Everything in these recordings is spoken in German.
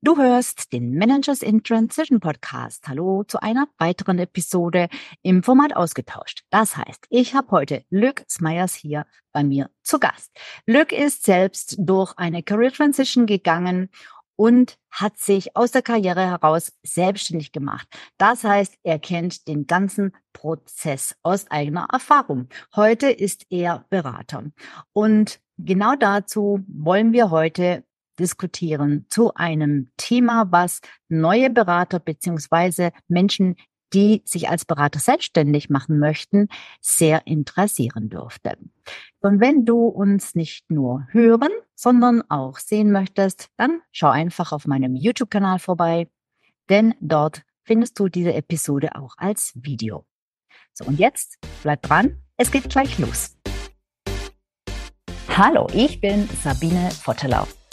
Du hörst den Managers in Transition Podcast. Hallo zu einer weiteren Episode im Format ausgetauscht. Das heißt, ich habe heute Luc Smeyers hier bei mir zu Gast. Luc ist selbst durch eine Career Transition gegangen und hat sich aus der Karriere heraus selbstständig gemacht. Das heißt, er kennt den ganzen Prozess aus eigener Erfahrung. Heute ist er Berater. Und genau dazu wollen wir heute diskutieren zu einem Thema, was neue Berater beziehungsweise Menschen, die sich als Berater selbstständig machen möchten, sehr interessieren dürfte. Und wenn du uns nicht nur hören, sondern auch sehen möchtest, dann schau einfach auf meinem YouTube-Kanal vorbei, denn dort findest du diese Episode auch als Video. So, und jetzt bleib dran, es geht gleich los. Hallo, ich bin Sabine Vottelau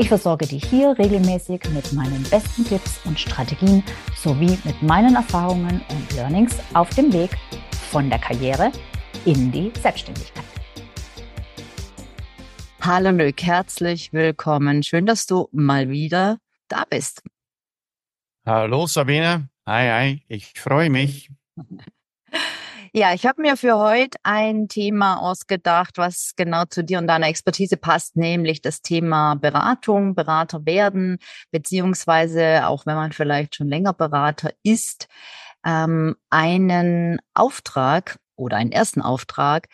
Ich versorge dich hier regelmäßig mit meinen besten Tipps und Strategien sowie mit meinen Erfahrungen und Learnings auf dem Weg von der Karriere in die Selbstständigkeit. Hallo Luc, herzlich willkommen. Schön, dass du mal wieder da bist. Hallo Sabine. Hi, hi. Ich freue mich. Ja, ich habe mir für heute ein Thema ausgedacht, was genau zu dir und deiner Expertise passt, nämlich das Thema Beratung, Berater werden, beziehungsweise auch wenn man vielleicht schon länger Berater ist, ähm, einen Auftrag oder einen ersten Auftrag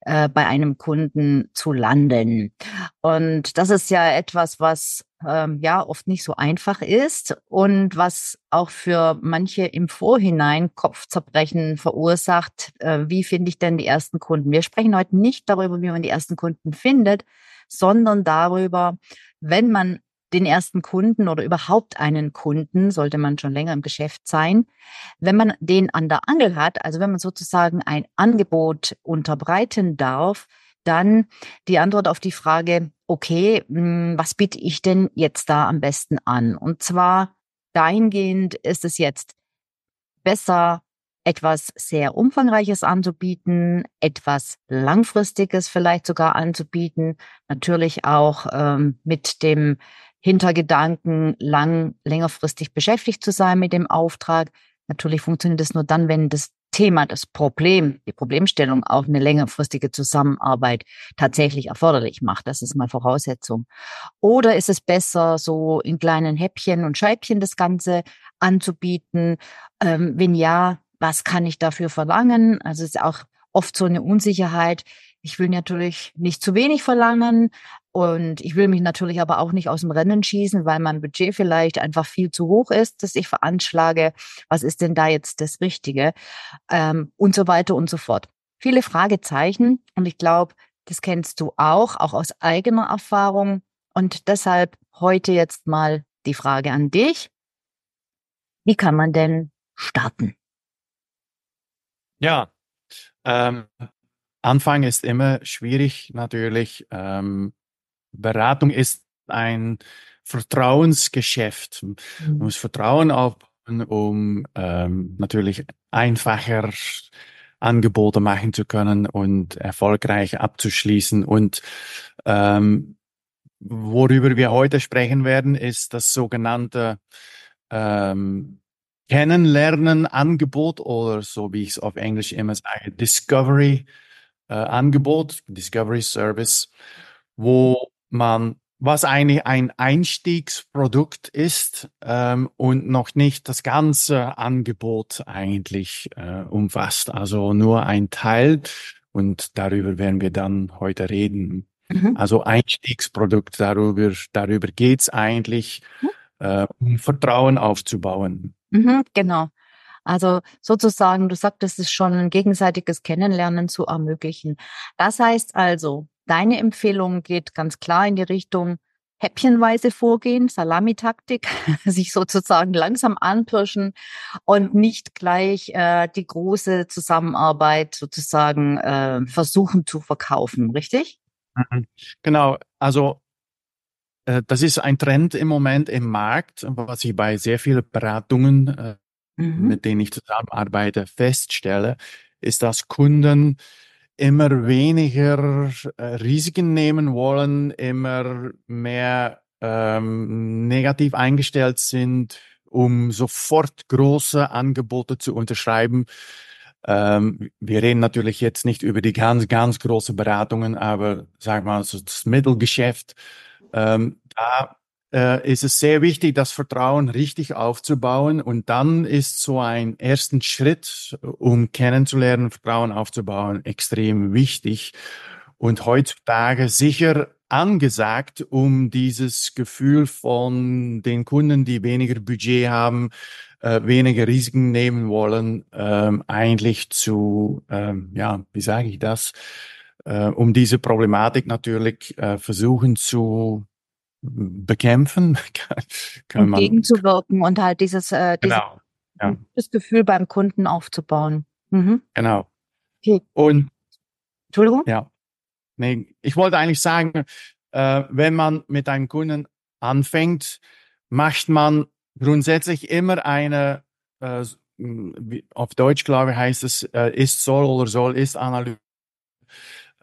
äh, bei einem Kunden zu landen. Und das ist ja etwas, was ähm, ja oft nicht so einfach ist und was auch für manche im Vorhinein Kopfzerbrechen verursacht. Äh, wie finde ich denn die ersten Kunden? Wir sprechen heute nicht darüber, wie man die ersten Kunden findet, sondern darüber, wenn man den ersten Kunden oder überhaupt einen Kunden, sollte man schon länger im Geschäft sein, wenn man den an der Angel hat, also wenn man sozusagen ein Angebot unterbreiten darf, dann die Antwort auf die Frage, okay, hm, was biete ich denn jetzt da am besten an? Und zwar dahingehend ist es jetzt besser, etwas sehr Umfangreiches anzubieten, etwas Langfristiges vielleicht sogar anzubieten, natürlich auch ähm, mit dem Hintergedanken, lang, längerfristig beschäftigt zu sein mit dem Auftrag. Natürlich funktioniert das nur dann, wenn das Thema, das Problem, die Problemstellung auch eine längerfristige Zusammenarbeit tatsächlich erforderlich macht. Das ist mal Voraussetzung. Oder ist es besser, so in kleinen Häppchen und Scheibchen das Ganze anzubieten? Ähm, wenn ja, was kann ich dafür verlangen? Also es ist auch oft so eine Unsicherheit. Ich will natürlich nicht zu wenig verlangen, und ich will mich natürlich aber auch nicht aus dem Rennen schießen, weil mein Budget vielleicht einfach viel zu hoch ist, dass ich veranschlage, was ist denn da jetzt das Richtige ähm, und so weiter und so fort. Viele Fragezeichen und ich glaube, das kennst du auch, auch aus eigener Erfahrung. Und deshalb heute jetzt mal die Frage an dich. Wie kann man denn starten? Ja, ähm, Anfang ist immer schwierig natürlich. Ähm, Beratung ist ein Vertrauensgeschäft. Man mhm. muss Vertrauen aufbauen, um ähm, natürlich einfacher Angebote machen zu können und erfolgreich abzuschließen. Und ähm, worüber wir heute sprechen werden, ist das sogenannte ähm, Kennenlernen-Angebot oder so wie ich es auf Englisch immer sage, Discovery-Angebot, äh, Discovery Service, wo man, was eigentlich ein Einstiegsprodukt ist ähm, und noch nicht das ganze Angebot eigentlich äh, umfasst. Also nur ein Teil und darüber werden wir dann heute reden. Mhm. Also Einstiegsprodukt, darüber, darüber geht's eigentlich, mhm. äh, um Vertrauen aufzubauen. Mhm, genau. Also sozusagen, du sagtest es schon, ein gegenseitiges Kennenlernen zu ermöglichen. Das heißt also, Deine Empfehlung geht ganz klar in die Richtung, häppchenweise vorgehen, Salamitaktik, sich sozusagen langsam anpirschen und nicht gleich äh, die große Zusammenarbeit sozusagen äh, versuchen zu verkaufen, richtig? Mhm. Genau, also äh, das ist ein Trend im Moment im Markt, was ich bei sehr vielen Beratungen, äh, mhm. mit denen ich zusammenarbeite, feststelle, ist, dass Kunden immer weniger äh, Risiken nehmen wollen, immer mehr ähm, negativ eingestellt sind, um sofort große Angebote zu unterschreiben. Ähm, wir reden natürlich jetzt nicht über die ganz, ganz große Beratungen, aber sag mal, so das Mittelgeschäft. Ähm, da äh, ist es sehr wichtig, das Vertrauen richtig aufzubauen. Und dann ist so ein ersten Schritt, um kennenzulernen, Vertrauen aufzubauen, extrem wichtig. Und heutzutage sicher angesagt, um dieses Gefühl von den Kunden, die weniger Budget haben, äh, weniger Risiken nehmen wollen, ähm, eigentlich zu, ähm, ja, wie sage ich das, äh, um diese Problematik natürlich äh, versuchen zu bekämpfen, kann, man gegenzuwirken und halt dieses, äh, dieses genau, ja. Gefühl beim Kunden aufzubauen. Mhm. Genau. Okay. Und Entschuldigung? Ja. Nee, ich wollte eigentlich sagen, äh, wenn man mit einem Kunden anfängt, macht man grundsätzlich immer eine, äh, auf Deutsch glaube ich heißt es, äh, ist soll oder soll ist Analyse,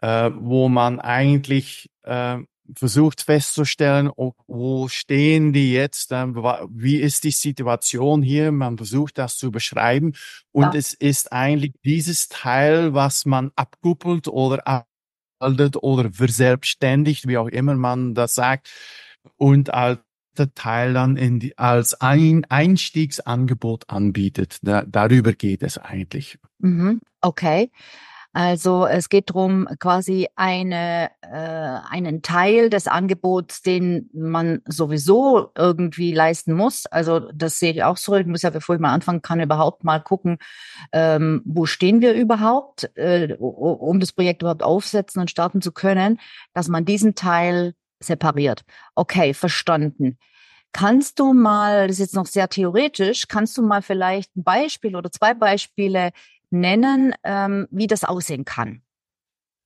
äh, wo man eigentlich äh, versucht festzustellen, wo stehen die jetzt, wie ist die Situation hier, man versucht das zu beschreiben und ja. es ist eigentlich dieses Teil, was man abkuppelt oder abhaltet oder verselbstständigt, wie auch immer man das sagt, und als Teil dann in die, als ein Einstiegsangebot anbietet. Da, darüber geht es eigentlich. Mhm. Okay. Also es geht darum, quasi eine, äh, einen Teil des Angebots, den man sowieso irgendwie leisten muss. Also das sehe ich auch so. Ich muss ja, bevor ich mal anfangen kann, überhaupt mal gucken, ähm, wo stehen wir überhaupt, äh, um das Projekt überhaupt aufsetzen und starten zu können, dass man diesen Teil separiert. Okay, verstanden. Kannst du mal, das ist jetzt noch sehr theoretisch, kannst du mal vielleicht ein Beispiel oder zwei Beispiele nennen, ähm, wie das aussehen kann?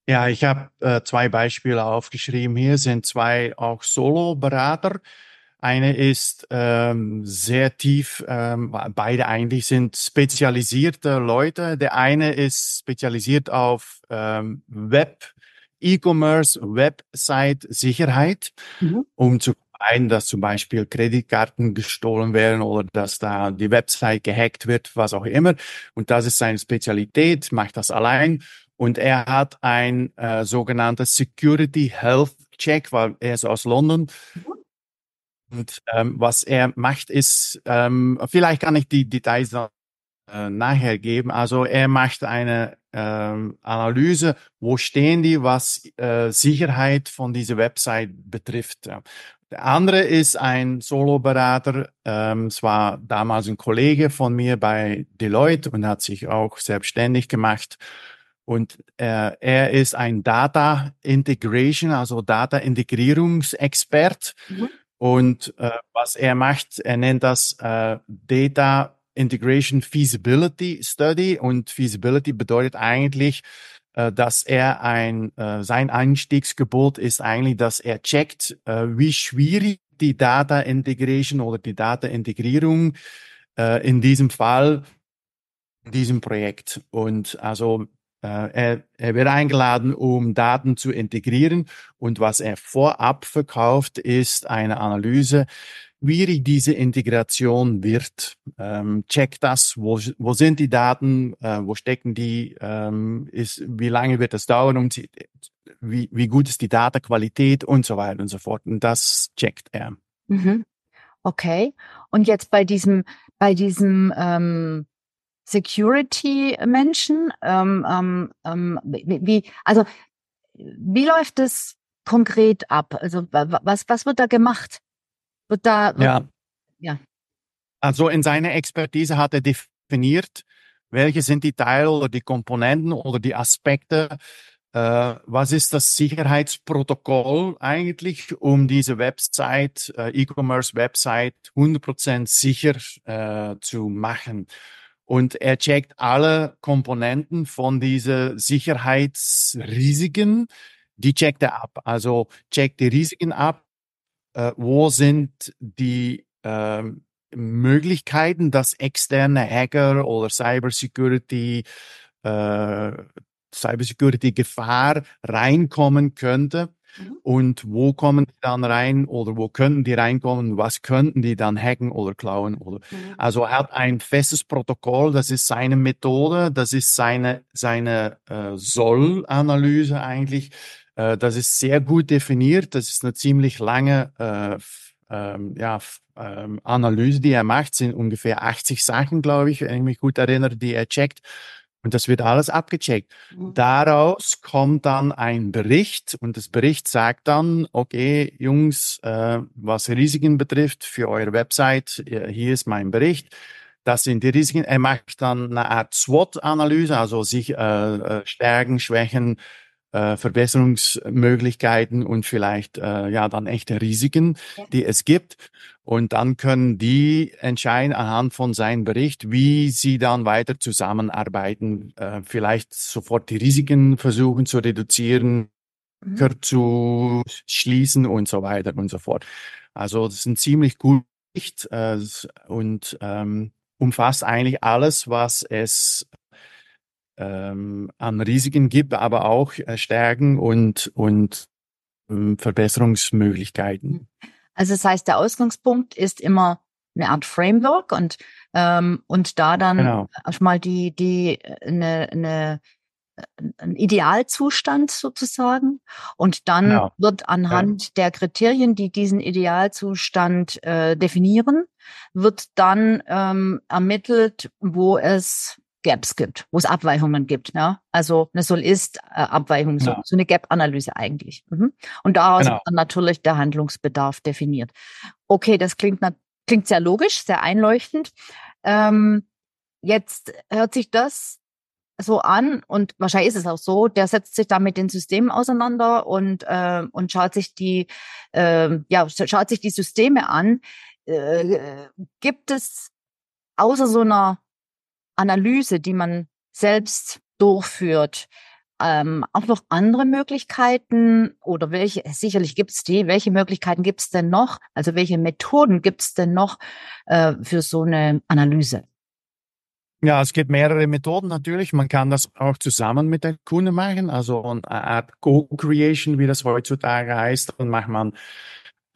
Ja, ich habe äh, zwei Beispiele aufgeschrieben. Hier sind zwei auch Solo-Berater. Eine ist ähm, sehr tief, ähm, beide eigentlich sind spezialisierte Leute. Der eine ist spezialisiert auf ähm, Web, E-Commerce, Website-Sicherheit, mhm. um zu ein, dass zum Beispiel Kreditkarten gestohlen werden oder dass da die Website gehackt wird, was auch immer. Und das ist seine Spezialität, macht das allein. Und er hat ein äh, sogenanntes Security Health Check, weil er ist aus London. Und ähm, was er macht, ist, ähm, vielleicht kann ich die Details noch äh, nachher geben. Also er macht eine ähm, Analyse, wo stehen die, was äh, Sicherheit von dieser Website betrifft. Der andere ist ein Solo-Berater. Ähm, es war damals ein Kollege von mir bei Deloitte und hat sich auch selbstständig gemacht. Und äh, er ist ein Data Integration, also Data Integrierungsexpert. Mhm. Und äh, was er macht, er nennt das äh, Data Integration Feasibility Study. Und Feasibility bedeutet eigentlich, dass er ein, äh, sein Einstiegsgebot ist eigentlich, dass er checkt, äh, wie schwierig die Data Integration oder die Data Integrierung in diesem Fall, in diesem Projekt. Und also er, er wird eingeladen, um Daten zu integrieren. Und was er vorab verkauft, ist eine Analyse, schwierig diese Integration wird. Ähm, check das, wo, wo sind die Daten, äh, wo stecken die, ähm, ist, wie lange wird das dauern, um wie, wie gut ist die Datenqualität und so weiter und so fort. Und das checkt er. Mhm. Okay. Und jetzt bei diesem, bei diesem ähm, Security-Menschen, ähm, ähm, ähm wie, also wie läuft es konkret ab? Also was, was wird da gemacht? Da, ja. ja. Also in seiner Expertise hat er definiert, welche sind die Teile oder die Komponenten oder die Aspekte, äh, was ist das Sicherheitsprotokoll eigentlich, um diese Website, äh, E-Commerce-Website 100% sicher äh, zu machen. Und er checkt alle Komponenten von diese Sicherheitsrisiken, die checkt er ab. Also checkt die Risiken ab, äh, wo sind die äh, Möglichkeiten, dass externe Hacker oder Cybersecurity äh, Cybersecurity-Gefahr reinkommen könnte. Mhm. Und wo kommen die dann rein oder wo könnten die reinkommen? Was könnten die dann hacken oder klauen? Oder? Mhm. Also er hat ein festes Protokoll, das ist seine Methode, das ist seine, seine äh, Soll-Analyse eigentlich. Äh, das ist sehr gut definiert, das ist eine ziemlich lange äh, ähm, ja, ähm, Analyse, die er macht, sind ungefähr 80 Sachen, glaube ich, wenn ich mich gut erinnere, die er checkt. Und das wird alles abgecheckt. Mhm. Daraus kommt dann ein Bericht und das Bericht sagt dann, okay, Jungs, äh, was Risiken betrifft für eure Website, hier ist mein Bericht. Das sind die Risiken. Er macht dann eine Art SWOT-Analyse, also sich äh, äh, Stärken, Schwächen, äh, Verbesserungsmöglichkeiten und vielleicht äh, ja dann echte Risiken, die es gibt. Und dann können die entscheiden anhand von seinem Bericht, wie sie dann weiter zusammenarbeiten, äh, vielleicht sofort die Risiken versuchen zu reduzieren, mhm. zu schließen und so weiter und so fort. Also das ist ein ziemlich gut Bericht äh, und ähm, umfasst eigentlich alles, was es ähm, an Risiken gibt, aber auch äh, Stärken und, und ähm, Verbesserungsmöglichkeiten. Also das heißt, der Ausgangspunkt ist immer eine Art Framework und ähm, und da dann genau. erstmal die die eine, eine ein Idealzustand sozusagen und dann genau. wird anhand ja. der Kriterien, die diesen Idealzustand äh, definieren, wird dann ähm, ermittelt, wo es Gaps gibt, wo es Abweichungen gibt. Ja? Also eine Soll-Ist-Abweichung, so, genau. so, eine Gap-Analyse eigentlich. Mhm. Und daraus genau. wird dann natürlich der Handlungsbedarf definiert. Okay, das klingt, klingt sehr logisch, sehr einleuchtend. Ähm, jetzt hört sich das so an und wahrscheinlich ist es auch so, der setzt sich da mit den Systemen auseinander und, äh, und schaut sich die, äh, ja, schaut sich die Systeme an. Äh, gibt es außer so einer Analyse, die man selbst durchführt, ähm, auch noch andere Möglichkeiten oder welche, sicherlich gibt es die, welche Möglichkeiten gibt es denn noch, also welche Methoden gibt es denn noch äh, für so eine Analyse? Ja, es gibt mehrere Methoden natürlich. Man kann das auch zusammen mit der Kunde machen, also eine Art Co-Creation, wie das heutzutage heißt. Dann macht man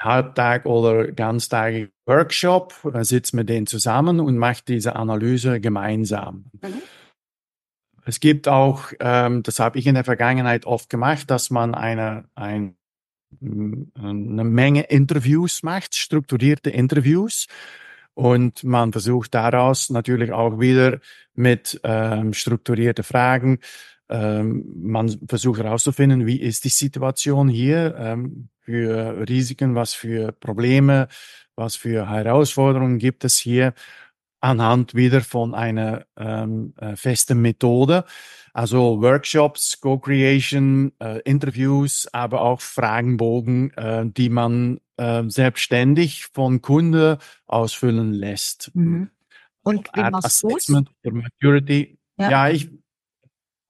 Halbtag oder ganztagig Workshop, da sitzt mit denen zusammen und macht diese Analyse gemeinsam. Mhm. Es gibt auch, ähm, das habe ich in der Vergangenheit oft gemacht, dass man eine, ein, eine Menge Interviews macht, strukturierte Interviews. Und man versucht daraus natürlich auch wieder mit ähm, strukturierten Fragen ähm, man versucht herauszufinden, wie ist die Situation hier ähm, für Risiken, was für Probleme, was für Herausforderungen gibt es hier anhand wieder von einer ähm, äh, festen Methode. Also Workshops, Co-Creation, äh, Interviews, aber auch Fragenbogen, äh, die man äh, selbstständig von Kunde ausfüllen lässt. Mhm. Und wie machst du Maturity. Ja. ja, ich,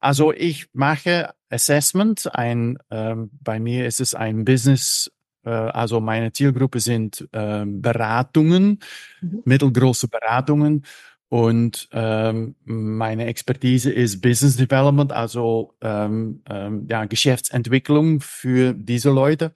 also ich mache Assessment. Ein, ähm, bei mir ist es ein Business, äh, also meine Zielgruppe sind äh, Beratungen, mhm. mittelgroße Beratungen. Und ähm, meine Expertise ist Business Development, also ähm, ähm, ja, Geschäftsentwicklung für diese Leute.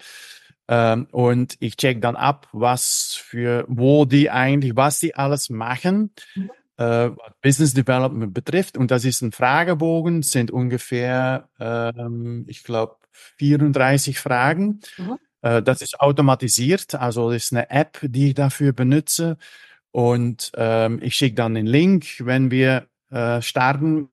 Ähm, und ich check dann ab, was für, wo die eigentlich, was die alles machen. Mhm äh, Business Development betrifft. Und das ist ein Fragebogen, sind ungefähr, ähm, ich glaube, 34 Fragen. Mhm. Äh, das ist automatisiert, also das ist eine App, die ich dafür benutze. Und ähm, ich schicke dann den Link, wenn wir äh, starten.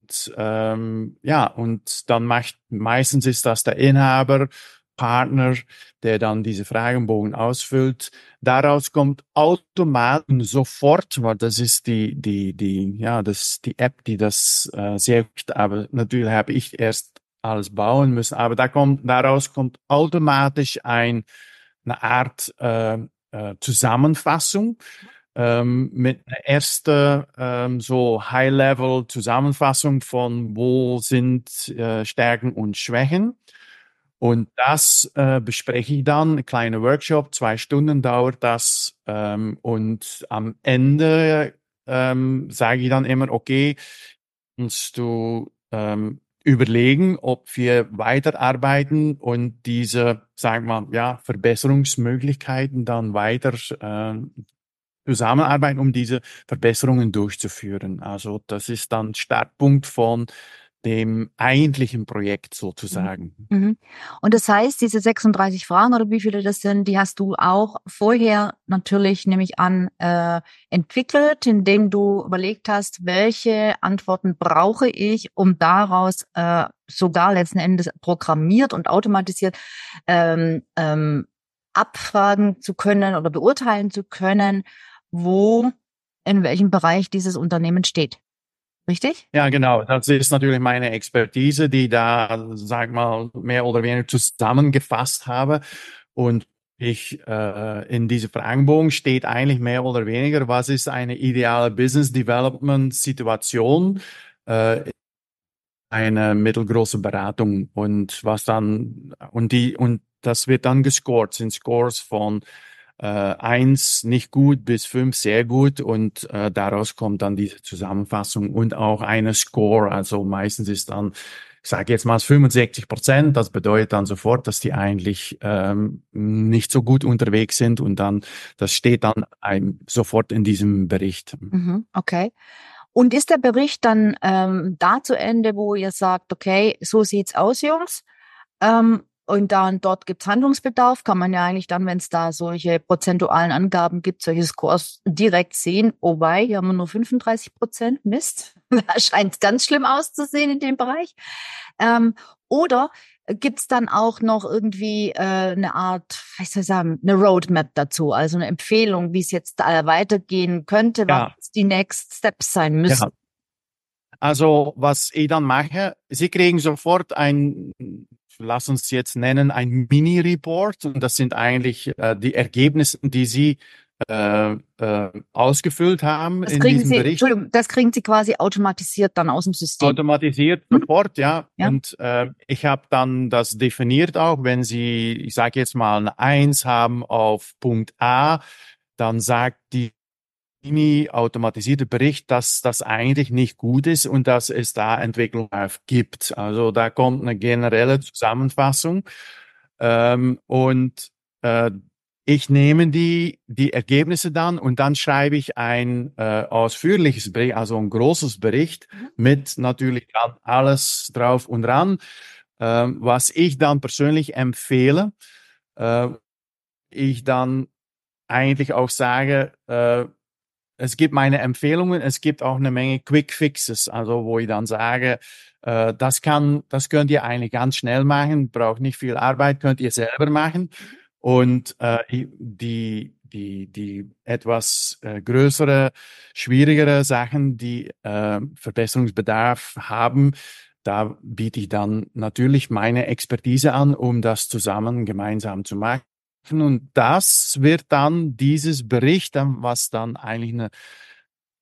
Und, ähm, ja, und dann macht meistens ist das der Inhaber Partner, der dann diese Fragenbogen ausfüllt. Daraus kommt automatisch sofort, weil das ist die, die, die, ja, das die App, die das äh, sehr gut, aber natürlich habe ich erst alles bauen müssen. Aber da kommt, daraus kommt automatisch ein, eine Art äh, äh, Zusammenfassung ähm, mit einer ersten ähm, so High-Level-Zusammenfassung von wo sind äh, Stärken und Schwächen. Und das äh, bespreche ich dann, ein kleiner Workshop, zwei Stunden dauert das. Ähm, und am Ende ähm, sage ich dann immer, okay, kannst du ähm, überlegen, ob wir weiterarbeiten und diese, sagen wir ja, Verbesserungsmöglichkeiten dann weiter äh, zusammenarbeiten, um diese Verbesserungen durchzuführen. Also das ist dann Startpunkt von dem eigentlichen Projekt sozusagen. Mhm. mhm. Und das heißt, diese 36 Fragen oder wie viele das sind, die hast du auch vorher natürlich, nehme ich an, äh, entwickelt, indem du überlegt hast, welche Antworten brauche ich, um daraus äh, sogar letzten Endes programmiert und automatisiert ähm, ähm, abfragen zu können oder beurteilen zu können, wo in welchem Bereich dieses Unternehmen steht. Richtig? Ja, genau. Das ist natürlich meine Expertise, die da, sag mal, mehr oder weniger zusammengefasst habe. Und ich äh, in diesem Fragenbogen steht eigentlich mehr oder weniger, was ist eine ideale Business Development Situation äh, eine mittelgroße Beratung und was dann und die und das wird dann gescored, sind Scores von äh, eins nicht gut bis fünf sehr gut und äh, daraus kommt dann diese Zusammenfassung und auch eine Score. Also meistens ist dann, ich sage jetzt mal 65 Prozent. Das bedeutet dann sofort, dass die eigentlich ähm, nicht so gut unterwegs sind und dann das steht dann ein, sofort in diesem Bericht. Mhm, okay. Und ist der Bericht dann ähm, da zu Ende, wo ihr sagt, okay, so sieht's aus, Jungs? Ähm, und dann dort gibt es Handlungsbedarf, kann man ja eigentlich dann, wenn es da solche prozentualen Angaben gibt, solche Scores direkt sehen. Wobei, hier haben wir nur 35 Prozent. Mist. da scheint es ganz schlimm auszusehen in dem Bereich. Ähm, oder gibt es dann auch noch irgendwie äh, eine Art, was soll ich sagen, eine Roadmap dazu, also eine Empfehlung, wie es jetzt weitergehen könnte, ja. was die Next Steps sein müssen? Ja. Also was ich dann mache, Sie kriegen sofort ein lass uns jetzt nennen, ein Mini-Report. Und das sind eigentlich äh, die Ergebnisse, die Sie äh, äh, ausgefüllt haben das in diesem Sie, Bericht. Entschuldigung, das kriegen Sie quasi automatisiert dann aus dem System. Automatisiert hm? sofort, ja. ja. Und äh, ich habe dann das definiert auch, wenn Sie, ich sage jetzt mal, eine Eins haben auf Punkt A, dann sagt die automatisierte Bericht, dass das eigentlich nicht gut ist und dass es da Entwicklung gibt. Also da kommt eine generelle Zusammenfassung ähm, und äh, ich nehme die, die Ergebnisse dann und dann schreibe ich ein äh, ausführliches Bericht, also ein großes Bericht mhm. mit natürlich alles drauf und dran, äh, was ich dann persönlich empfehle. Äh, ich dann eigentlich auch sage, äh, es gibt meine Empfehlungen, es gibt auch eine Menge Quick Fixes, also wo ich dann sage, äh, das kann, das könnt ihr eigentlich ganz schnell machen, braucht nicht viel Arbeit, könnt ihr selber machen. Und äh, die, die, die etwas äh, größere, schwierigere Sachen, die äh, Verbesserungsbedarf haben, da biete ich dann natürlich meine Expertise an, um das zusammen gemeinsam zu machen. Und das wird dann dieses Bericht, was dann eigentlich eine,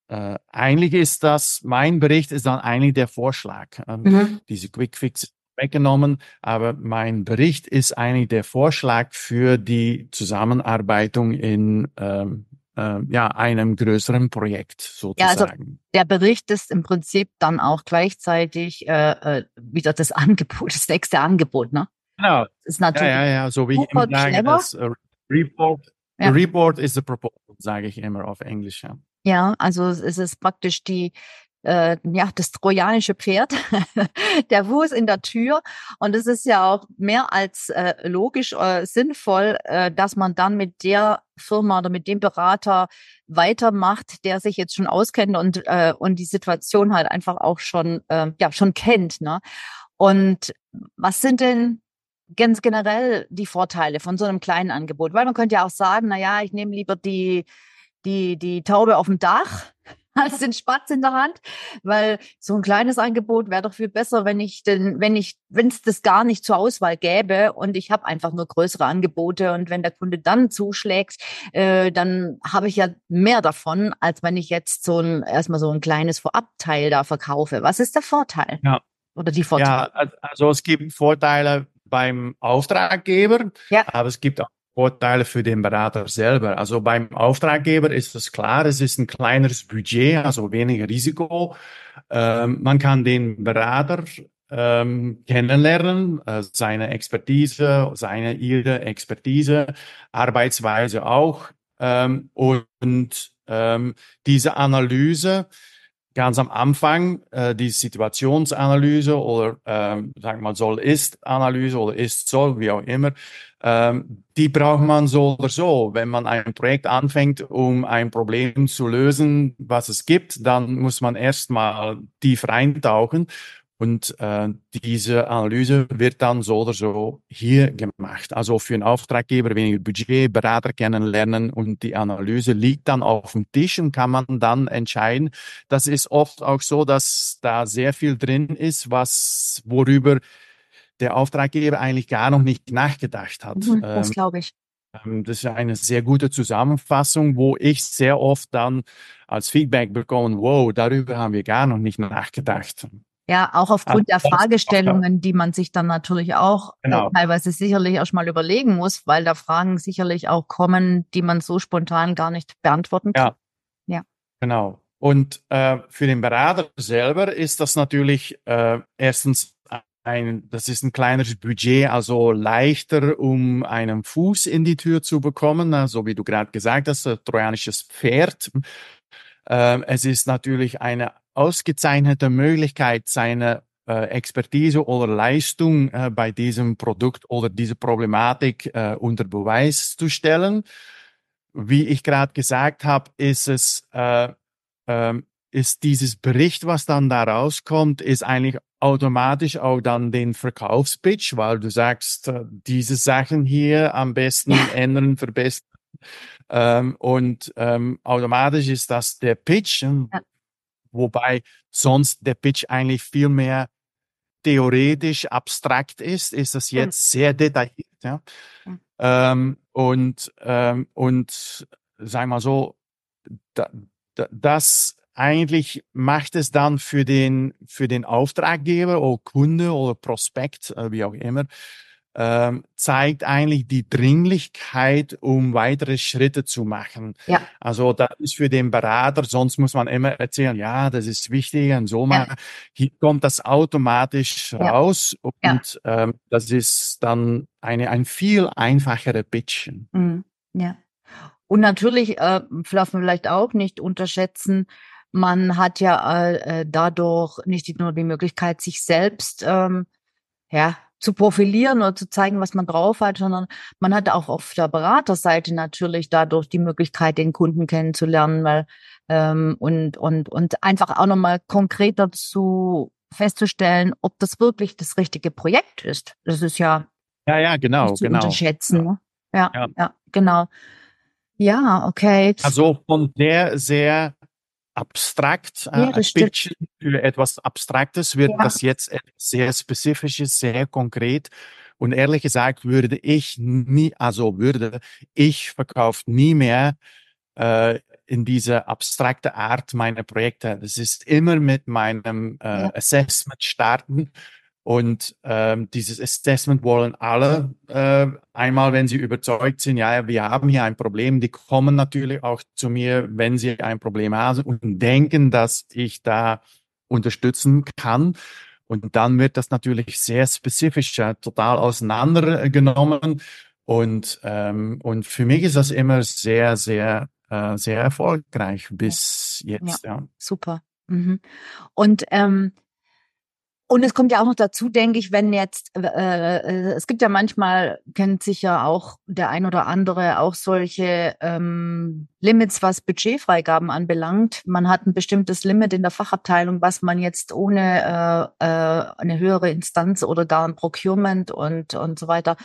äh, eigentlich ist das, mein Bericht ist dann eigentlich der Vorschlag. Ähm, mhm. Diese Quick Fix weggenommen, aber mein Bericht ist eigentlich der Vorschlag für die Zusammenarbeitung in ähm, äh, ja, einem größeren Projekt sozusagen. Ja, also der Bericht ist im Prinzip dann auch gleichzeitig äh, äh wieder das Angebot, das nächste Angebot, ne? Genau. Ist natürlich ja, ja, ja, so wie ich immer sage, das uh, Report, ja. Report is the proposal, sage ich immer auf Englisch. Ja, ja also es ist praktisch die, äh, ja, das trojanische Pferd, der Fuß in der Tür. Und es ist ja auch mehr als äh, logisch, äh, sinnvoll, äh, dass man dann mit der Firma oder mit dem Berater weitermacht, der sich jetzt schon auskennt und, äh, und die Situation halt einfach auch schon, äh, ja, schon kennt. Ne? Und was sind denn ganz generell die Vorteile von so einem kleinen Angebot? Weil man könnte ja auch sagen, na ja, ich nehme lieber die, die, die Taube auf dem Dach als den Spatz in der Hand, weil so ein kleines Angebot wäre doch viel besser, wenn ich denn, wenn ich, wenn es das gar nicht zur Auswahl gäbe und ich habe einfach nur größere Angebote und wenn der Kunde dann zuschlägt, äh, dann habe ich ja mehr davon, als wenn ich jetzt so ein erstmal so ein kleines Vorabteil da verkaufe. Was ist der Vorteil? Ja. Oder die Vorteile? Ja, also es gibt Vorteile beim Auftraggeber, ja. aber es gibt auch Vorteile für den Berater selber. Also beim Auftraggeber ist es klar, es ist ein kleineres Budget, also weniger Risiko. Ähm, man kann den Berater ähm, kennenlernen, äh, seine Expertise, seine, ihre Expertise, Arbeitsweise auch. Ähm, und ähm, diese Analyse ganz am Anfang äh, die Situationsanalyse oder ähm, sagen wir mal soll-ist-Analyse oder ist-soll, wie auch immer, ähm, die braucht man so oder so. Wenn man ein Projekt anfängt, um ein Problem zu lösen, was es gibt, dann muss man erstmal tief reintauchen und äh, diese Analyse wird dann so oder so hier gemacht. Also für einen Auftraggeber weniger Budget, Berater kennenlernen und die Analyse liegt dann auf dem Tisch und kann man dann entscheiden. Das ist oft auch so, dass da sehr viel drin ist, was worüber der Auftraggeber eigentlich gar noch nicht nachgedacht hat. Mhm, das ähm, glaube ich. Ähm, das ist eine sehr gute Zusammenfassung, wo ich sehr oft dann als Feedback bekomme, wow, darüber haben wir gar noch nicht nachgedacht. Ja, auch aufgrund der Fragestellungen, die man sich dann natürlich auch äh, genau. teilweise sicherlich erst mal überlegen muss, weil da Fragen sicherlich auch kommen, die man so spontan gar nicht beantworten kann. Ja, ja. genau. Und äh, für den Berater selber ist das natürlich äh, erstens ein, das ist ein kleineres Budget, also leichter, um einen Fuß in die Tür zu bekommen, so also wie du gerade gesagt hast, ein trojanisches Pferd. Äh, es ist natürlich eine ausgezeichnete Möglichkeit, seine äh, Expertise oder Leistung äh, bei diesem Produkt oder dieser Problematik äh, unter Beweis zu stellen. Wie ich gerade gesagt habe, ist es äh, äh, ist dieses Bericht, was dann da rauskommt, ist eigentlich automatisch auch dann den Verkaufspitch, weil du sagst, äh, diese Sachen hier am besten ändern, verbessern. Ähm, und ähm, automatisch ist das der Pitch. Ja wobei sonst der Pitch eigentlich viel mehr theoretisch abstrakt ist, ist das jetzt mhm. sehr detailliert. Ja? Mhm. Ähm, und, ähm, und sagen wir mal so, da, da, das eigentlich macht es dann für den, für den Auftraggeber oder Kunde oder Prospekt, äh, wie auch immer, zeigt eigentlich die Dringlichkeit, um weitere Schritte zu machen. Ja. Also das ist für den Berater, sonst muss man immer erzählen, ja, das ist wichtig und so mal. Ja. Hier kommt das automatisch ja. raus und ja. ähm, das ist dann eine ein viel einfachere Pitch. Mhm. Ja. Und natürlich äh, darf man vielleicht auch nicht unterschätzen, man hat ja äh, äh dadurch nicht nur die Möglichkeit, sich selbst ähm, ja, zu profilieren oder zu zeigen, was man drauf hat, sondern man hat auch auf der Beraterseite natürlich dadurch die Möglichkeit, den Kunden kennenzulernen, weil ähm, und und und einfach auch nochmal konkreter zu festzustellen, ob das wirklich das richtige Projekt ist. Das ist ja ja ja genau zu genau unterschätzen. Ja. Ne? Ja, ja, ja, genau. Ja, okay. Also von der sehr abstrakt äh, ja, Pitchen für etwas Abstraktes wird ja. das jetzt sehr Spezifisches, sehr konkret. Und ehrlich gesagt würde ich nie, also würde ich verkauft nie mehr äh, in diese abstrakte Art meine Projekte. Das ist immer mit meinem äh, ja. Assessment starten und ähm, dieses Assessment wollen alle äh, einmal, wenn sie überzeugt sind, ja, wir haben hier ein Problem, die kommen natürlich auch zu mir, wenn sie ein Problem haben und denken, dass ich da unterstützen kann. Und dann wird das natürlich sehr spezifisch, ja, total auseinandergenommen. Und, ähm, und für mich ist das immer sehr, sehr, äh, sehr erfolgreich bis jetzt. Ja, ja. super. Mhm. Und ähm, und es kommt ja auch noch dazu, denke ich, wenn jetzt, äh, äh, es gibt ja manchmal, kennt sich ja auch der ein oder andere auch solche ähm, Limits, was Budgetfreigaben anbelangt. Man hat ein bestimmtes Limit in der Fachabteilung, was man jetzt ohne äh, äh, eine höhere Instanz oder gar ein Procurement und, und so weiter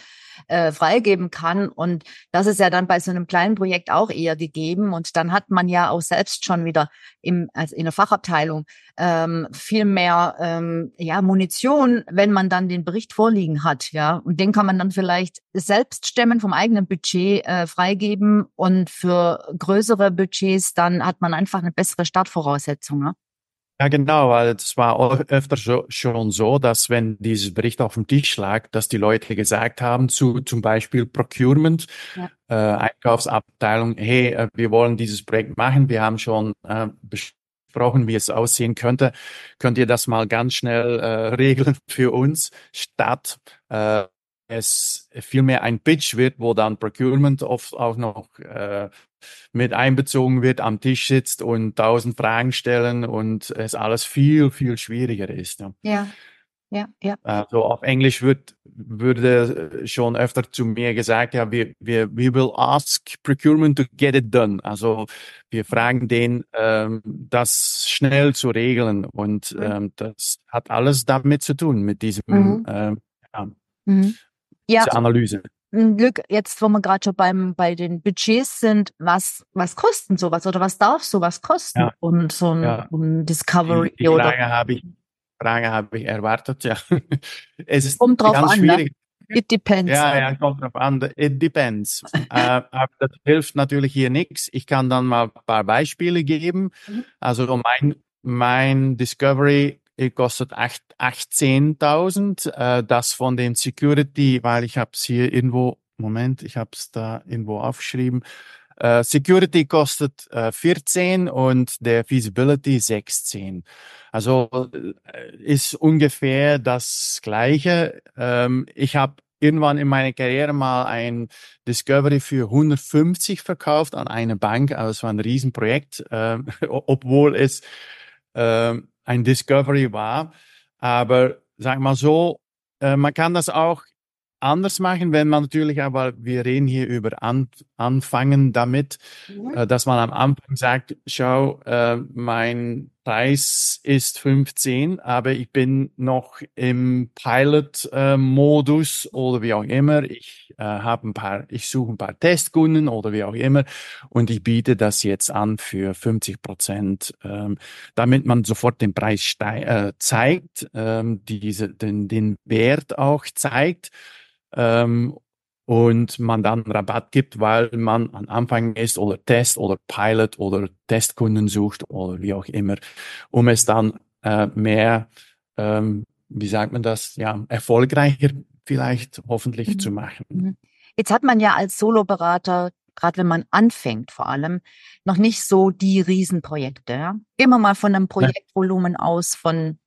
äh, freigeben kann. Und das ist ja dann bei so einem kleinen Projekt auch eher gegeben. Und dann hat man ja auch selbst schon wieder im, also in der Fachabteilung ähm, viel mehr ähm, ja, Munition, wenn man dann den Bericht vorliegen hat. Ja, und den kann man dann vielleicht selbst stemmen vom eigenen Budget äh, freigeben. Und für größere Budgets dann hat man einfach eine bessere Startvoraussetzung. Ne? Ja, genau, weil es war öfter so, schon so, dass wenn dieses Bericht auf dem Tisch lag, dass die Leute gesagt haben zu zum Beispiel Procurement, ja. äh, Einkaufsabteilung, hey, äh, wir wollen dieses Projekt machen, wir haben schon äh, besprochen, wie es aussehen könnte, könnt ihr das mal ganz schnell äh, regeln für uns, statt äh, es vielmehr ein Pitch wird, wo dann Procurement oft auch noch äh, mit einbezogen wird, am Tisch sitzt und tausend Fragen stellen und es alles viel, viel schwieriger ist. Ja. ja. Ja, ja. Also auf Englisch wird, würde schon öfter zu mir gesagt, ja, wir, wir, we will ask procurement to get it done. Also wir fragen den, ähm, das schnell zu regeln und mhm. ähm, das hat alles damit zu tun, mit diesem mhm. ähm, ja, mhm. Ja. Analyse. Glück, jetzt, wo wir gerade schon beim, bei den Budgets sind, was, was kosten sowas oder was darf sowas kosten? Ja. Und so ein, ja. ein Discovery die, die oder. Frage habe ich, Frage habe ich erwartet, ja. es ist kommt drauf ganz an, ne? schwierig. Ne? It depends. Ja, ja, kommt drauf an. It depends. äh, aber das hilft natürlich hier nichts. Ich kann dann mal ein paar Beispiele geben. Mhm. Also mein, mein Discovery kostet 18.000. Äh, das von den Security, weil ich habe es hier irgendwo, Moment, ich habe es da irgendwo aufgeschrieben. Äh, Security kostet äh, 14 und der Feasibility 16. Also äh, ist ungefähr das gleiche. Ähm, ich habe irgendwann in meiner Karriere mal ein Discovery für 150 verkauft an eine Bank. Also es war ein Riesenprojekt, äh, obwohl es äh, ein Discovery war. Aber sag mal so, äh, man kann das auch anders machen, wenn man natürlich, aber wir reden hier über an, anfangen damit, mhm. äh, dass man am Anfang sagt, schau, äh, mein Preis ist 15, aber ich bin noch im Pilot-Modus äh, oder wie auch immer. Ich äh, habe ein paar, ich suche ein paar Testkunden oder wie auch immer und ich biete das jetzt an für 50 Prozent, ähm, damit man sofort den Preis äh, zeigt, ähm, diese, den, den Wert auch zeigt ähm, und man dann Rabatt gibt, weil man am Anfang ist oder Test oder Pilot oder Testkunden sucht oder wie auch immer, um es dann äh, mehr, ähm, wie sagt man das, ja, erfolgreicher vielleicht hoffentlich mhm. zu machen. Mhm. Jetzt hat man ja als Soloberater gerade wenn man anfängt vor allem, noch nicht so die Riesenprojekte. Ja? Wir mal von einem Projektvolumen aus von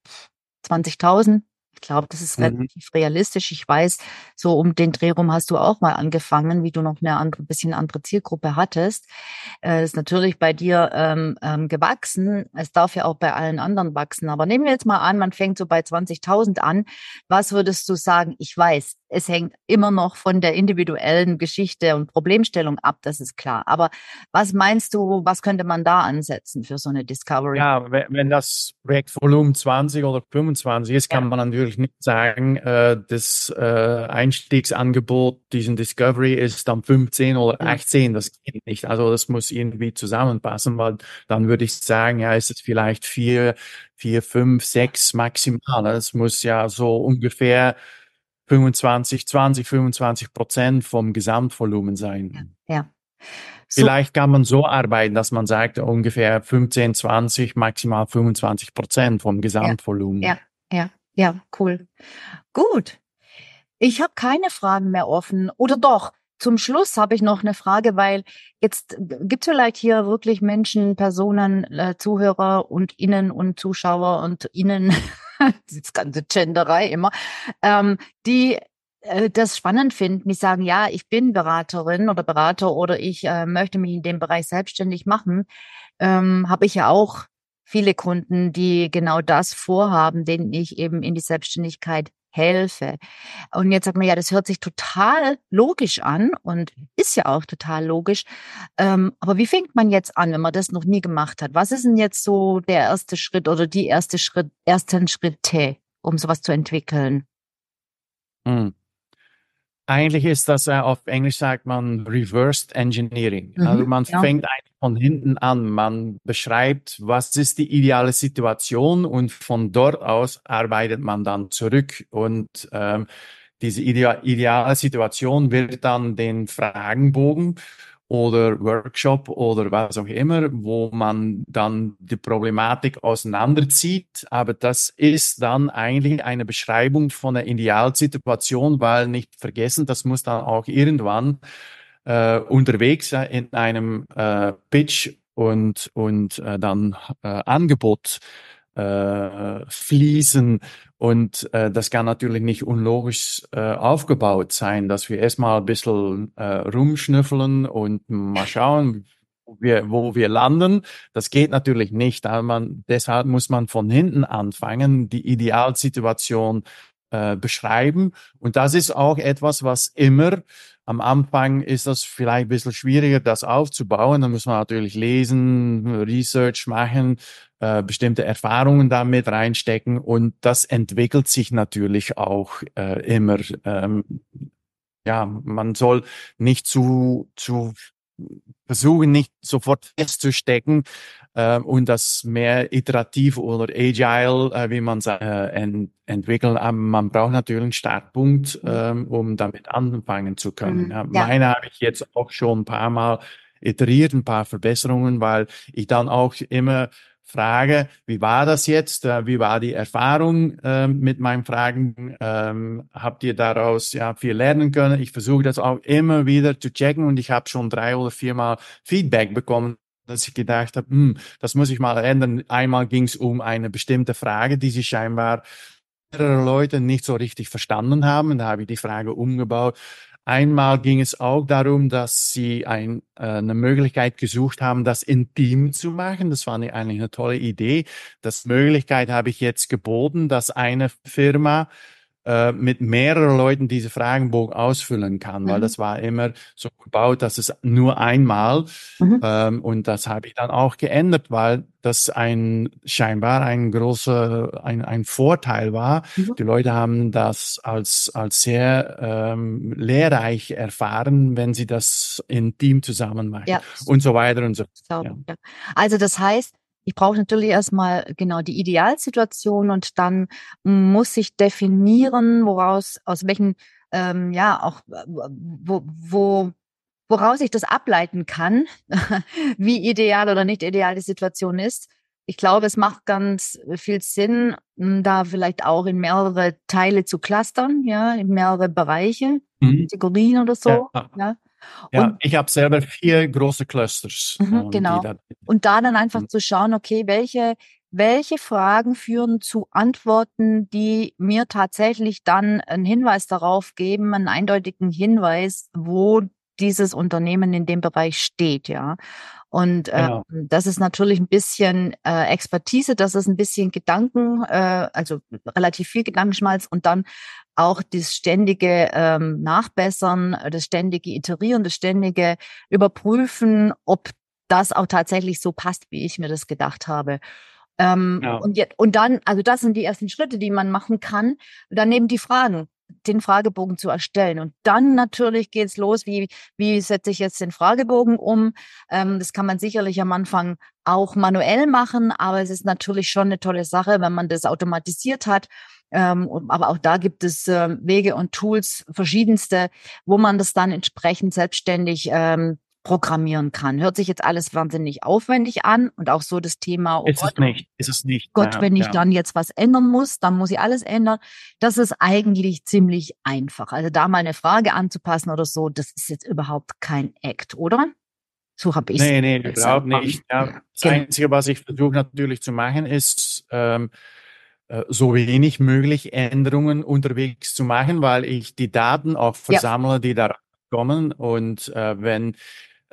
20.000 glaube, das ist mhm. relativ realistisch. Ich weiß, so um den Dreh rum hast du auch mal angefangen, wie du noch eine andere, bisschen andere Zielgruppe hattest. Äh, ist natürlich bei dir ähm, ähm, gewachsen. Es darf ja auch bei allen anderen wachsen. Aber nehmen wir jetzt mal an, man fängt so bei 20.000 an. Was würdest du sagen? Ich weiß, es hängt immer noch von der individuellen Geschichte und Problemstellung ab, das ist klar. Aber was meinst du, was könnte man da ansetzen für so eine Discovery? Ja, wenn das Projektvolumen 20 oder 25 ist, kann ja. man natürlich nicht sagen, äh, das äh, Einstiegsangebot diesen Discovery ist dann 15 oder 18. Das geht nicht. Also das muss irgendwie zusammenpassen, weil dann würde ich sagen, ja, ist es vielleicht vier, vier, fünf, sechs maximal. Das muss ja so ungefähr 25, 20, 25 Prozent vom Gesamtvolumen sein. Ja. ja. So. Vielleicht kann man so arbeiten, dass man sagt, ungefähr 15, 20, maximal 25 Prozent vom Gesamtvolumen. Ja, ja, ja, cool. Gut. Ich habe keine Fragen mehr offen. Oder doch, zum Schluss habe ich noch eine Frage, weil jetzt gibt es vielleicht hier wirklich Menschen, Personen, äh, Zuhörer und Innen und Zuschauer und Innen, das ganze Genderei immer, ähm, die äh, das spannend finden, die sagen, ja, ich bin Beraterin oder Berater oder ich äh, möchte mich in dem Bereich selbstständig machen, ähm, habe ich ja auch viele Kunden, die genau das vorhaben, denen ich eben in die Selbstständigkeit helfe. Und jetzt sagt man, ja, das hört sich total logisch an und ist ja auch total logisch. Ähm, aber wie fängt man jetzt an, wenn man das noch nie gemacht hat? Was ist denn jetzt so der erste Schritt oder die erste Schritt, ersten Schritte, um sowas zu entwickeln? Hm. Eigentlich ist das, äh, auf Englisch sagt man Reversed Engineering. Mhm, also man ja. fängt eigentlich von hinten an. Man beschreibt, was ist die ideale Situation und von dort aus arbeitet man dann zurück und ähm, diese ideale Situation wird dann den Fragenbogen oder Workshop oder was auch immer, wo man dann die Problematik auseinanderzieht. Aber das ist dann eigentlich eine Beschreibung von der Idealsituation, weil nicht vergessen, das muss dann auch irgendwann äh, unterwegs in einem äh, Pitch und, und äh, dann äh, Angebot äh, fließen. Und äh, das kann natürlich nicht unlogisch äh, aufgebaut sein, dass wir erstmal ein bisschen äh, rumschnüffeln und mal schauen, wo wir, wo wir landen. Das geht natürlich nicht. Man, deshalb muss man von hinten anfangen, die Idealsituation äh, beschreiben. Und das ist auch etwas, was immer am Anfang ist das vielleicht ein bisschen schwieriger, das aufzubauen. Da muss man natürlich lesen, Research machen, äh, bestimmte Erfahrungen damit reinstecken und das entwickelt sich natürlich auch äh, immer. Ähm, ja, man soll nicht zu, zu versuchen, nicht sofort festzustecken äh, und das mehr iterativ oder agile, äh, wie man sagt, äh, ent entwickeln. Aber man braucht natürlich einen Startpunkt, äh, um damit anfangen zu können. Mhm. Ja. Meine habe ich jetzt auch schon ein paar Mal iteriert, ein paar Verbesserungen, weil ich dann auch immer Frage, wie war das jetzt? Äh, wie war die Erfahrung äh, mit meinen Fragen? Ähm, habt ihr daraus ja viel lernen können? Ich versuche das auch immer wieder zu checken und ich habe schon drei oder viermal Feedback bekommen, dass ich gedacht habe, hm, das muss ich mal ändern. Einmal ging es um eine bestimmte Frage, die sie scheinbar mehrere Leute nicht so richtig verstanden haben. Da habe ich die Frage umgebaut. Einmal ging es auch darum, dass sie ein, äh, eine Möglichkeit gesucht haben, das intim zu machen. Das war eigentlich eine tolle Idee. Das Möglichkeit habe ich jetzt geboten, dass eine Firma äh, mit mehreren Leuten diese Fragenbogen ausfüllen kann, mhm. weil das war immer so gebaut, dass es nur einmal mhm. ähm, und das habe ich dann auch geändert, weil das ein scheinbar ein großer ein, ein Vorteil war. Mhm. Die Leute haben das als als sehr ähm, lehrreich erfahren, wenn sie das in Team zusammen machen ja. und so weiter und so. so ja. Also das heißt ich brauche natürlich erstmal genau die Idealsituation und dann muss ich definieren, woraus, aus welchen, ähm, ja, auch, wo, wo, woraus ich das ableiten kann, wie ideal oder nicht ideal die Situation ist. Ich glaube, es macht ganz viel Sinn, da vielleicht auch in mehrere Teile zu clustern, ja, in mehrere Bereiche, mhm. Kategorien oder so. Ja. ja. Ja, und, ich habe selber vier große Clusters. Mhm, ähm, genau. Da, und da dann einfach mhm. zu schauen, okay, welche, welche Fragen führen zu Antworten, die mir tatsächlich dann einen Hinweis darauf geben, einen eindeutigen Hinweis, wo dieses Unternehmen in dem Bereich steht, ja. Und äh, genau. das ist natürlich ein bisschen äh, Expertise, das ist ein bisschen Gedanken, äh, also relativ viel Gedankenschmalz und dann auch das ständige ähm, Nachbessern, das ständige Iterieren, das ständige Überprüfen, ob das auch tatsächlich so passt, wie ich mir das gedacht habe. Ähm, ja. und, jetzt, und dann, also das sind die ersten Schritte, die man machen kann. Daneben die Fragen den Fragebogen zu erstellen. Und dann natürlich geht's los, wie, wie setze ich jetzt den Fragebogen um? Ähm, das kann man sicherlich am Anfang auch manuell machen, aber es ist natürlich schon eine tolle Sache, wenn man das automatisiert hat. Ähm, aber auch da gibt es äh, Wege und Tools, verschiedenste, wo man das dann entsprechend selbstständig ähm, programmieren kann. Hört sich jetzt alles wahnsinnig aufwendig an und auch so das Thema. Oh ist Gott, es nicht, ist es nicht. Gott, ja, wenn ich ja. dann jetzt was ändern muss, dann muss ich alles ändern. Das ist eigentlich ziemlich einfach. Also da mal eine Frage anzupassen oder so, das ist jetzt überhaupt kein Act, oder? So habe ich es. Nee, nee, überhaupt nicht. Ja, das genau. Einzige, was ich versuche natürlich zu machen, ist, ähm, äh, so wenig möglich Änderungen unterwegs zu machen, weil ich die Daten auch versammle, die da kommen. Und äh, wenn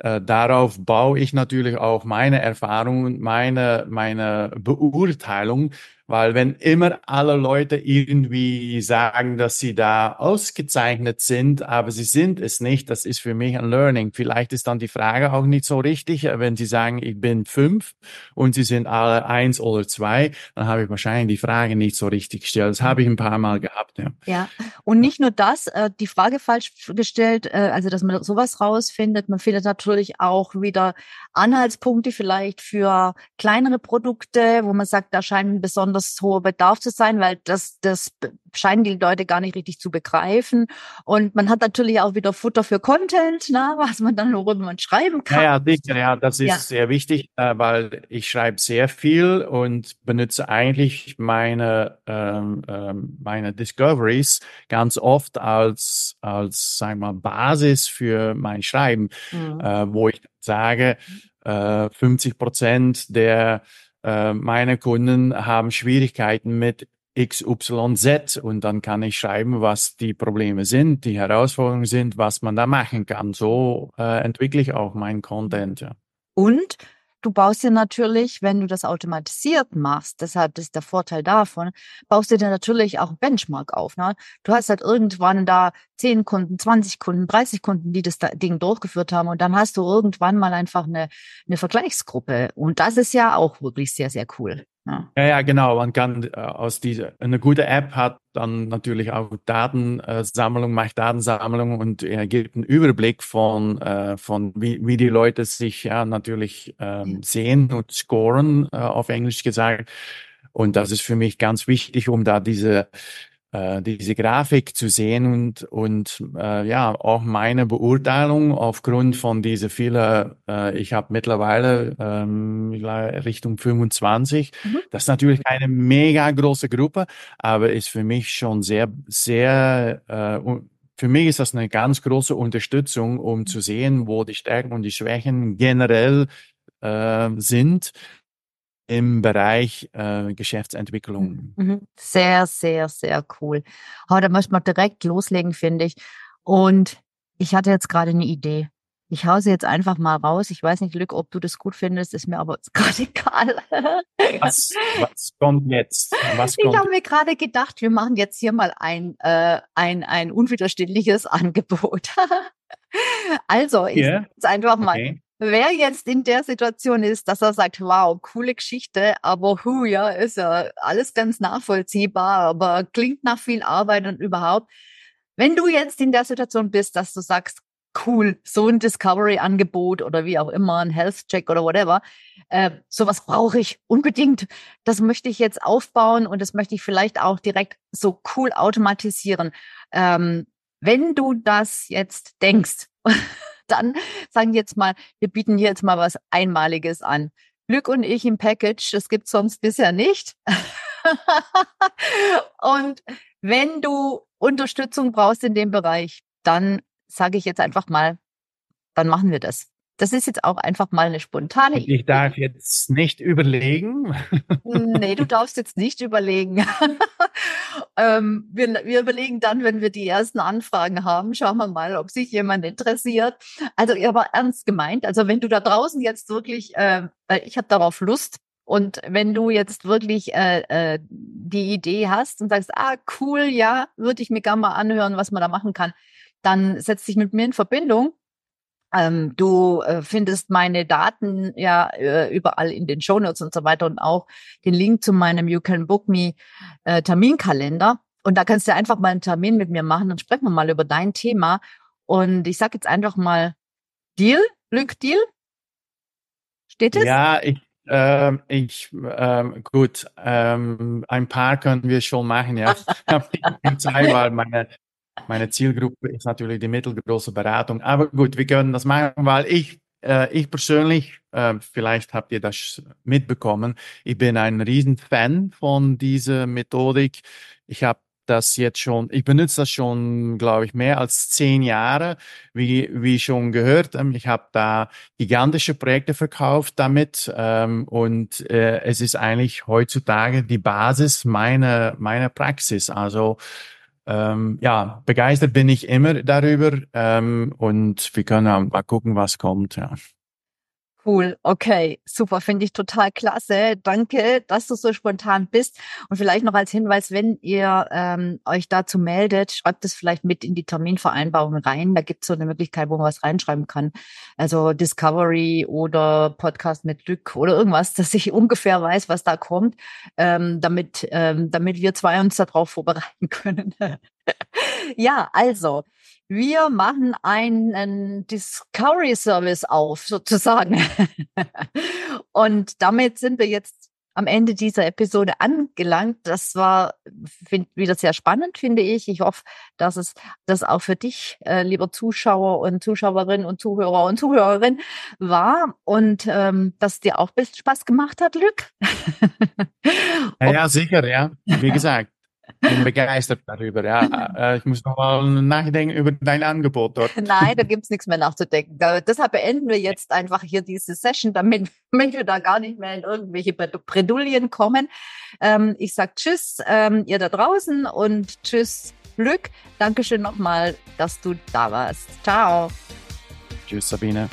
äh, darauf baue ich natürlich auch meine Erfahrungen, meine, meine Beurteilung, Weil wenn immer alle Leute irgendwie sagen, dass sie da ausgezeichnet sind, aber sie sind es nicht, das ist für mich ein Learning. Vielleicht ist dann die Frage auch nicht so richtig. Wenn sie sagen, ich bin fünf und sie sind alle eins oder zwei, dann habe ich wahrscheinlich die Frage nicht so richtig gestellt. Das habe ich ein paar Mal gehabt. Ja, ja. und nicht nur das, äh, die Frage falsch gestellt, äh, also dass man sowas rausfindet. Man findet natürlich auch wieder Anhaltspunkte vielleicht für kleinere Produkte, wo man sagt, da scheinen besonders besonders hoher Bedarf zu sein, weil das, das scheinen die Leute gar nicht richtig zu begreifen. Und man hat natürlich auch wieder Futter für Content, na, was man dann worüber man schreiben kann. Ja, ja, ja das ist ja. sehr wichtig, äh, weil ich schreibe sehr viel und benutze eigentlich meine, ähm, ähm, meine Discoveries ganz oft als, als, sagen wir mal, Basis für mein Schreiben, mhm. äh, wo ich sage, äh, 50 Prozent der äh, meine Kunden haben Schwierigkeiten mit XYZ und dann kann ich schreiben, was die Probleme sind, die Herausforderungen sind, was man da machen kann. So äh, entwickle ich auch meinen Content. Ja. Und Du baust dir natürlich, wenn du das automatisiert machst, deshalb ist der Vorteil davon, baust du dir natürlich auch Benchmark auf. Ne? Du hast halt irgendwann da 10 Kunden, 20 Kunden, 30 Kunden, die das Ding durchgeführt haben und dann hast du irgendwann mal einfach eine, eine Vergleichsgruppe. Und das ist ja auch wirklich sehr, sehr cool. Ja. ja, ja, genau. Man kann äh, aus dieser, eine gute App hat dann natürlich auch Datensammlung, macht Datensammlung und er gibt einen Überblick von, äh, von wie, wie die Leute sich ja natürlich ähm, sehen und scoren, äh, auf Englisch gesagt. Und das ist für mich ganz wichtig, um da diese äh, diese Grafik zu sehen und, und äh, ja, auch meine Beurteilung aufgrund von diese viele, äh, ich habe mittlerweile ähm, Richtung 25. Mhm. Das ist natürlich eine mega große Gruppe, aber ist für mich schon sehr, sehr äh, für mich ist das eine ganz große Unterstützung, um zu sehen, wo die Stärken und die Schwächen generell äh, sind im Bereich äh, Geschäftsentwicklung. Mhm. Sehr, sehr, sehr cool. Oh, da möchte man direkt loslegen, finde ich. Und ich hatte jetzt gerade eine Idee. Ich hau sie jetzt einfach mal raus. Ich weiß nicht, Glück, ob du das gut findest, ist mir aber gerade egal. Was, was kommt jetzt? Was kommt? Ich habe mir gerade gedacht, wir machen jetzt hier mal ein, äh, ein, ein unwiderstehliches Angebot. also, ich yeah. jetzt einfach mal. Okay. Wer jetzt in der Situation ist, dass er sagt, wow, coole Geschichte, aber hu, ja, ist ja alles ganz nachvollziehbar, aber klingt nach viel Arbeit und überhaupt. Wenn du jetzt in der Situation bist, dass du sagst, cool, so ein Discovery-Angebot oder wie auch immer, ein Health-Check oder whatever, äh, sowas brauche ich unbedingt. Das möchte ich jetzt aufbauen und das möchte ich vielleicht auch direkt so cool automatisieren. Ähm, wenn du das jetzt denkst, dann sagen jetzt mal, wir bieten hier jetzt mal was Einmaliges an. Glück und ich im Package, das gibt's sonst bisher nicht. und wenn du Unterstützung brauchst in dem Bereich, dann sage ich jetzt einfach mal, dann machen wir das. Das ist jetzt auch einfach mal eine spontane Idee. Ich darf jetzt nicht überlegen. nee, du darfst jetzt nicht überlegen. ähm, wir, wir überlegen dann, wenn wir die ersten Anfragen haben, schauen wir mal, ob sich jemand interessiert. Also ihr war ernst gemeint. Also wenn du da draußen jetzt wirklich, äh, weil ich habe darauf Lust, und wenn du jetzt wirklich äh, äh, die Idee hast und sagst, ah, cool, ja, würde ich mir gerne mal anhören, was man da machen kann, dann setz dich mit mir in Verbindung ähm, du äh, findest meine Daten ja äh, überall in den Shownotes und so weiter und auch den Link zu meinem You Can Book Me äh, Terminkalender. Und da kannst du einfach mal einen Termin mit mir machen. Dann sprechen wir mal über dein Thema. Und ich sage jetzt einfach mal Deal, Glück, Deal. Steht es? Ja, ich, ähm, ich ähm, gut, ähm, ein paar können wir schon machen, ja. Ich habe meine meine Zielgruppe ist natürlich die mittelgroße Beratung. Aber gut, wir können das machen, weil ich, äh, ich persönlich, äh, vielleicht habt ihr das mitbekommen, ich bin ein Riesenfan von dieser Methodik. Ich habe das jetzt schon, ich benutze das schon, glaube ich, mehr als zehn Jahre, wie, wie schon gehört. Ähm, ich habe da gigantische Projekte verkauft damit ähm, und äh, es ist eigentlich heutzutage die Basis meiner, meiner Praxis. Also ähm, ja, begeistert bin ich immer darüber ähm, und wir können mal gucken, was kommt. Ja. Cool, okay, super, finde ich total klasse. Danke, dass du so spontan bist. Und vielleicht noch als Hinweis, wenn ihr ähm, euch dazu meldet, schreibt es vielleicht mit in die Terminvereinbarung rein. Da gibt es so eine Möglichkeit, wo man was reinschreiben kann. Also Discovery oder Podcast mit Glück oder irgendwas, dass ich ungefähr weiß, was da kommt, ähm, damit, ähm, damit wir zwei uns darauf vorbereiten können. Ja, also wir machen einen Discovery Service auf, sozusagen. Und damit sind wir jetzt am Ende dieser Episode angelangt. Das war find, wieder sehr spannend, finde ich. Ich hoffe, dass es das auch für dich, äh, lieber Zuschauer und Zuschauerinnen und Zuhörer und Zuhörerin, war und ähm, dass dir auch ein bisschen Spaß gemacht hat, Lück. ja, ja, sicher, ja. Wie gesagt bin begeistert darüber. Ja, ich muss noch mal nachdenken über dein Angebot dort. Nein, da gibt's nichts mehr nachzudenken. deshalb beenden wir jetzt einfach hier diese Session, damit, damit wir da gar nicht mehr in irgendwelche Bredouillen kommen. Ähm, ich sag Tschüss, ähm, ihr da draußen und Tschüss, Glück. Dankeschön nochmal, dass du da warst. Ciao. Tschüss, Sabine.